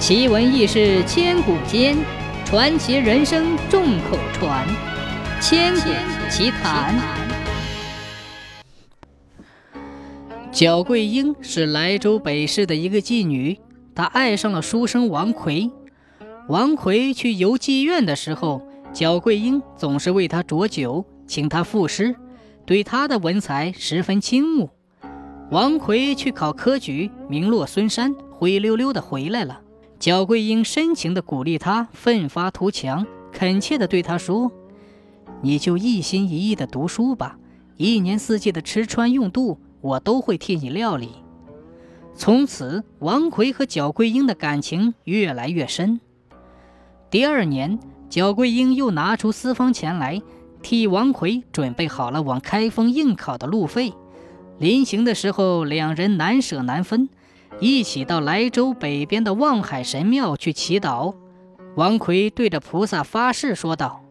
奇闻异事千古间，传奇人生众口传。千古奇谈。焦桂英是莱州北市的一个妓女，她爱上了书生王奎。王奎去游妓院的时候，焦桂英总是为他酌酒，请他赋诗，对他的文采十分倾慕。王奎去考科举，名落孙山，灰溜溜的回来了。焦桂英深情地鼓励他奋发图强，恳切地对他说：“你就一心一意地读书吧，一年四季的吃穿用度，我都会替你料理。”从此，王奎和焦桂英的感情越来越深。第二年，焦桂英又拿出私房钱来，替王奎准备好了往开封应考的路费。临行的时候，两人难舍难分。一起到莱州北边的望海神庙去祈祷。王奎对着菩萨发誓说道：“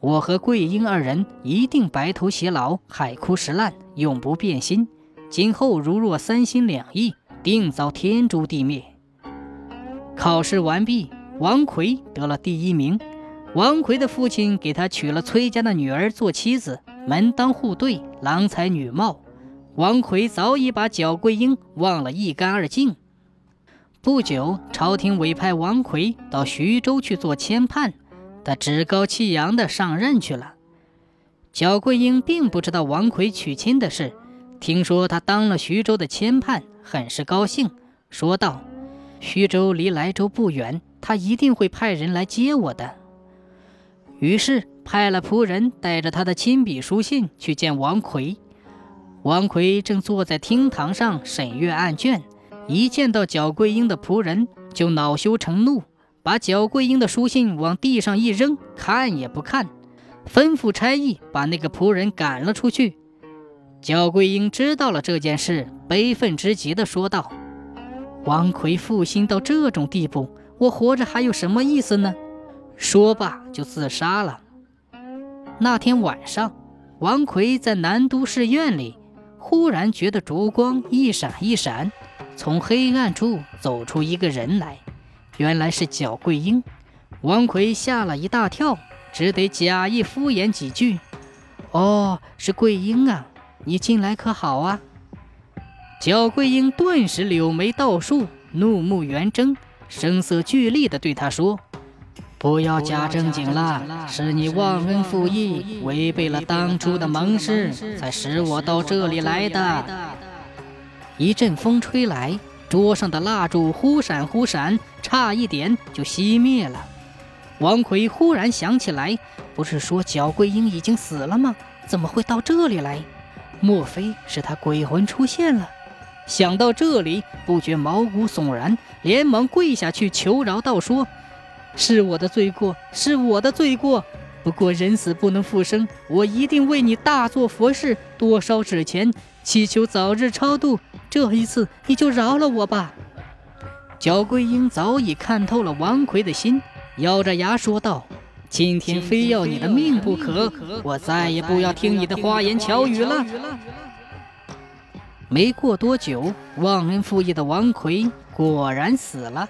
我和桂英二人一定白头偕老，海枯石烂，永不变心。今后如若三心两意，定遭天诛地灭。”考试完毕，王奎得了第一名。王奎的父亲给他娶了崔家的女儿做妻子，门当户对，郎才女貌。王奎早已把焦桂英忘了一干二净。不久，朝廷委派王奎到徐州去做签判，他趾高气扬地上任去了。焦桂英并不知道王奎娶亲的事，听说他当了徐州的签判，很是高兴，说道：“徐州离莱州不远，他一定会派人来接我的。”于是派了仆人带着他的亲笔书信去见王奎。王奎正坐在厅堂上审阅案卷，一见到焦桂英的仆人，就恼羞成怒，把焦桂英的书信往地上一扔，看也不看，吩咐差役把那个仆人赶了出去。焦桂英知道了这件事，悲愤之极地说道：“王奎负心到这种地步，我活着还有什么意思呢？”说罢就自杀了。那天晚上，王奎在南都市院里。忽然觉得烛光一闪一闪，从黑暗处走出一个人来，原来是焦桂英。王奎吓了一大跳，只得假意敷衍几句：“哦，是桂英啊，你进来可好啊？”焦桂英顿时柳眉倒竖，怒目圆睁，声色俱厉地对他说。不要假正经了，是你忘恩负义，违背了当初的盟誓，才使我到这里来的。一阵风吹来，桌上的蜡烛忽闪忽闪，差一点就熄灭了。王奎忽然想起来，不是说角桂英已经死了吗？怎么会到这里来？莫非是他鬼魂出现了？想到这里，不觉毛骨悚然，连忙跪下去求饶道：“说。”是我的罪过，是我的罪过。不过人死不能复生，我一定为你大做佛事，多烧纸钱，祈求早日超度。这一次，你就饶了我吧。焦桂英早已看透了王奎的心，咬着牙说道：“今天非要你的命不可，我再也不要听你的花言巧语了。”没过多久，忘恩负义的王奎果然死了。